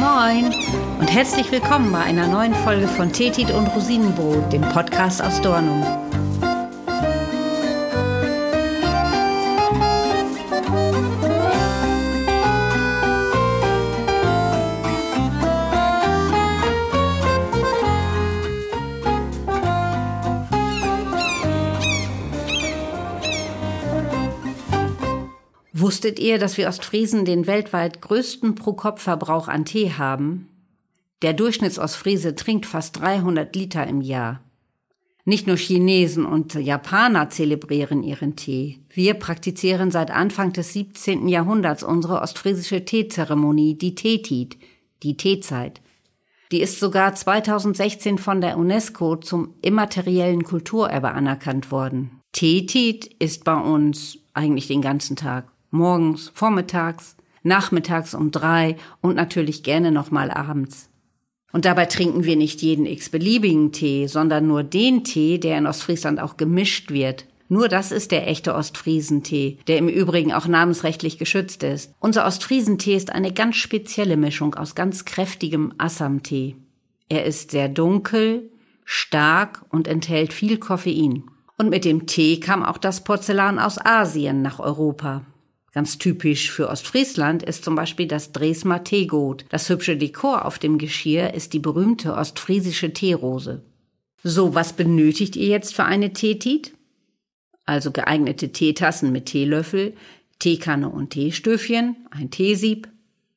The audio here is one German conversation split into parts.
Moin und herzlich willkommen bei einer neuen Folge von Tetit und Rosinenbrot, dem Podcast aus Dornum. Wusstet ihr, dass wir Ostfriesen den weltweit größten Pro-Kopf-Verbrauch an Tee haben? Der Durchschnittsostfriese trinkt fast 300 Liter im Jahr. Nicht nur Chinesen und Japaner zelebrieren ihren Tee. Wir praktizieren seit Anfang des 17. Jahrhunderts unsere ostfriesische Teezeremonie, die Teetit, die Teezeit. Die ist sogar 2016 von der UNESCO zum immateriellen Kulturerbe anerkannt worden. Teetit ist bei uns eigentlich den ganzen Tag morgens, vormittags, nachmittags um drei und natürlich gerne nochmal abends. Und dabei trinken wir nicht jeden x-beliebigen Tee, sondern nur den Tee, der in Ostfriesland auch gemischt wird. Nur das ist der echte Ostfriesentee, der im Übrigen auch namensrechtlich geschützt ist. Unser Ostfriesentee ist eine ganz spezielle Mischung aus ganz kräftigem Assam-Tee. Er ist sehr dunkel, stark und enthält viel Koffein. Und mit dem Tee kam auch das Porzellan aus Asien nach Europa. Ganz typisch für Ostfriesland ist zum Beispiel das Dresmer Teegut. Das hübsche Dekor auf dem Geschirr ist die berühmte ostfriesische Teerose. So, was benötigt ihr jetzt für eine Teetit? Also geeignete Teetassen mit Teelöffel, Teekanne und Teestöfchen, ein Teesieb,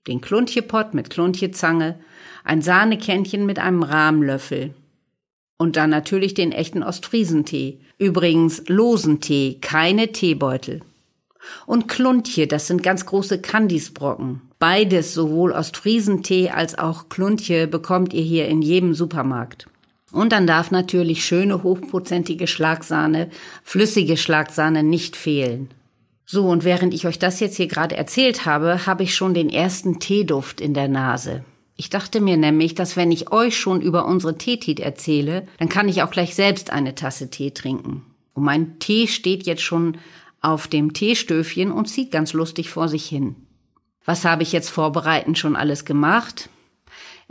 den Kluntjepott mit Kluntjezange, ein Sahnekännchen mit einem Rahmlöffel. Und dann natürlich den echten Ostfriesentee. Übrigens losen Tee, keine Teebeutel. Und Kluntje, das sind ganz große Kandisbrocken. Beides, sowohl Ostfriesentee als auch Kluntje, bekommt ihr hier in jedem Supermarkt. Und dann darf natürlich schöne hochprozentige Schlagsahne, flüssige Schlagsahne nicht fehlen. So, und während ich euch das jetzt hier gerade erzählt habe, habe ich schon den ersten Teeduft in der Nase. Ich dachte mir nämlich, dass wenn ich euch schon über unsere Teetit erzähle, dann kann ich auch gleich selbst eine Tasse Tee trinken. Und mein Tee steht jetzt schon auf dem Teestöfchen und zieht ganz lustig vor sich hin. Was habe ich jetzt vorbereitend schon alles gemacht?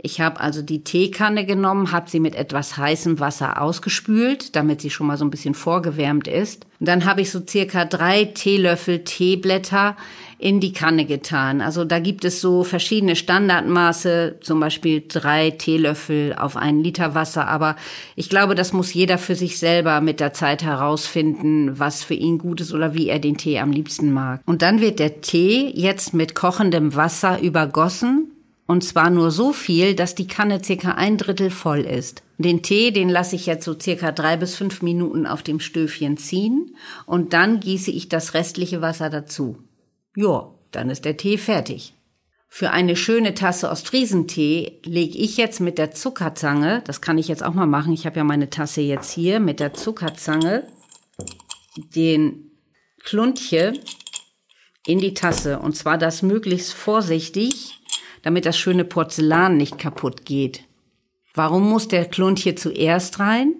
Ich habe also die Teekanne genommen, habe sie mit etwas heißem Wasser ausgespült, damit sie schon mal so ein bisschen vorgewärmt ist. Und dann habe ich so circa drei Teelöffel Teeblätter in die Kanne getan. Also da gibt es so verschiedene Standardmaße, zum Beispiel drei Teelöffel auf einen Liter Wasser. Aber ich glaube, das muss jeder für sich selber mit der Zeit herausfinden, was für ihn gut ist oder wie er den Tee am liebsten mag. Und dann wird der Tee jetzt mit kochendem Wasser übergossen. Und zwar nur so viel, dass die Kanne circa ein Drittel voll ist. Den Tee, den lasse ich jetzt so circa drei bis fünf Minuten auf dem Stöfchen ziehen und dann gieße ich das restliche Wasser dazu. Ja, dann ist der Tee fertig. Für eine schöne Tasse Ostfriesentee lege ich jetzt mit der Zuckerzange, das kann ich jetzt auch mal machen, ich habe ja meine Tasse jetzt hier, mit der Zuckerzange den Kluntje in die Tasse. Und zwar das möglichst vorsichtig, damit das schöne Porzellan nicht kaputt geht. Warum muss der Kluntje zuerst rein?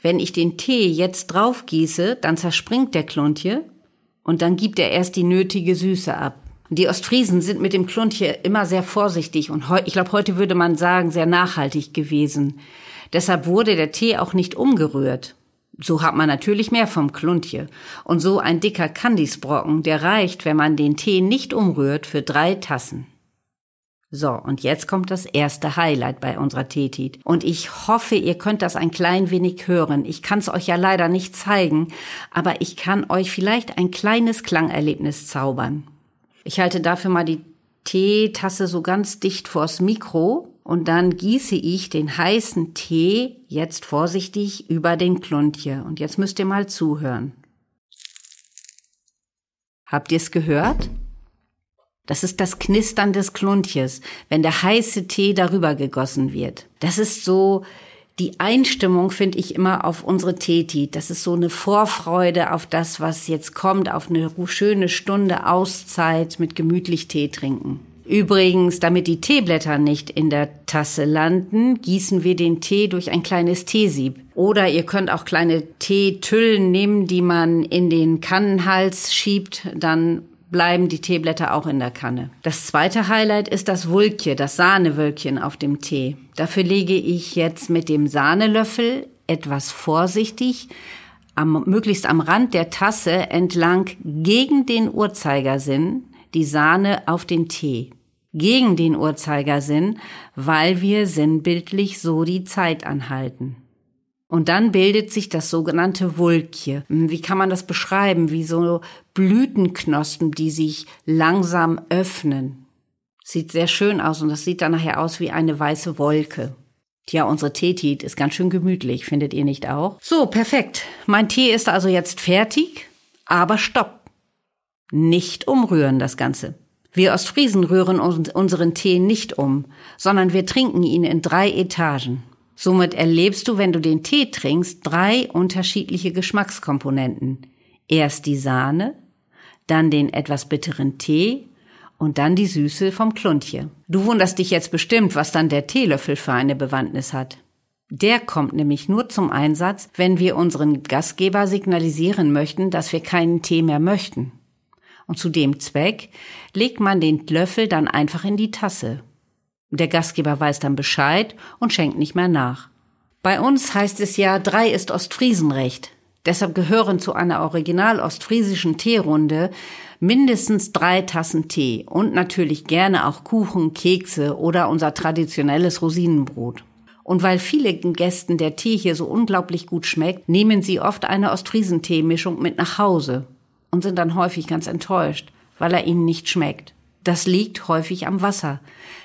Wenn ich den Tee jetzt drauf gieße, dann zerspringt der Kluntje und dann gibt er erst die nötige Süße ab. Die Ostfriesen sind mit dem Kluntje immer sehr vorsichtig und ich glaube, heute würde man sagen, sehr nachhaltig gewesen. Deshalb wurde der Tee auch nicht umgerührt. So hat man natürlich mehr vom Kluntje. Und so ein dicker Kandisbrocken, der reicht, wenn man den Tee nicht umrührt, für drei Tassen. So, und jetzt kommt das erste Highlight bei unserer Tetit. Und ich hoffe, ihr könnt das ein klein wenig hören. Ich kann es euch ja leider nicht zeigen, aber ich kann euch vielleicht ein kleines Klangerlebnis zaubern. Ich halte dafür mal die Teetasse so ganz dicht vors Mikro und dann gieße ich den heißen Tee jetzt vorsichtig über den Kluntje. Und jetzt müsst ihr mal zuhören. Habt ihr es gehört? Das ist das Knistern des Kluntjes, wenn der heiße Tee darüber gegossen wird. Das ist so die Einstimmung, finde ich, immer auf unsere Teti. Das ist so eine Vorfreude auf das, was jetzt kommt, auf eine schöne Stunde Auszeit mit gemütlich Tee trinken. Übrigens, damit die Teeblätter nicht in der Tasse landen, gießen wir den Tee durch ein kleines Teesieb. Oder ihr könnt auch kleine Teetüllen nehmen, die man in den Kannenhals schiebt. Dann bleiben die Teeblätter auch in der Kanne. Das zweite Highlight ist das Wulkje, das Sahnewölkchen auf dem Tee. Dafür lege ich jetzt mit dem Sahnelöffel etwas vorsichtig am, möglichst am Rand der Tasse entlang gegen den Uhrzeigersinn die Sahne auf den Tee. Gegen den Uhrzeigersinn, weil wir sinnbildlich so die Zeit anhalten. Und dann bildet sich das sogenannte Wulkje. Wie kann man das beschreiben? Wie so Blütenknospen, die sich langsam öffnen. Sieht sehr schön aus und das sieht dann nachher aus wie eine weiße Wolke. Tja, unsere Teetit ist ganz schön gemütlich, findet ihr nicht auch? So, perfekt. Mein Tee ist also jetzt fertig, aber stopp. Nicht umrühren das Ganze. Wir Ostfriesen rühren unseren Tee nicht um, sondern wir trinken ihn in drei Etagen. Somit erlebst du, wenn du den Tee trinkst, drei unterschiedliche Geschmackskomponenten. Erst die Sahne, dann den etwas bitteren Tee und dann die Süße vom Kluntje. Du wunderst dich jetzt bestimmt, was dann der Teelöffel für eine Bewandtnis hat. Der kommt nämlich nur zum Einsatz, wenn wir unseren Gastgeber signalisieren möchten, dass wir keinen Tee mehr möchten. Und zu dem Zweck legt man den Löffel dann einfach in die Tasse. Der Gastgeber weiß dann Bescheid und schenkt nicht mehr nach. Bei uns heißt es ja, drei ist Ostfriesenrecht. Deshalb gehören zu einer original ostfriesischen Teerunde mindestens drei Tassen Tee und natürlich gerne auch Kuchen, Kekse oder unser traditionelles Rosinenbrot. Und weil vielen Gästen der Tee hier so unglaublich gut schmeckt, nehmen sie oft eine Ostfriesenteemischung mit nach Hause und sind dann häufig ganz enttäuscht, weil er ihnen nicht schmeckt. Das liegt häufig am Wasser.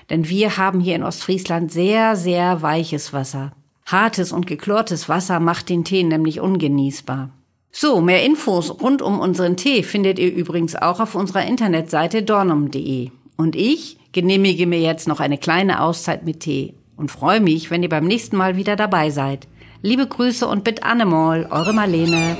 Denn wir haben hier in Ostfriesland sehr, sehr weiches Wasser. Hartes und geklortes Wasser macht den Tee nämlich ungenießbar. So, mehr Infos rund um unseren Tee findet ihr übrigens auch auf unserer Internetseite dornum.de. Und ich genehmige mir jetzt noch eine kleine Auszeit mit Tee und freue mich, wenn ihr beim nächsten Mal wieder dabei seid. Liebe Grüße und bitte Annemol, eure Marlene.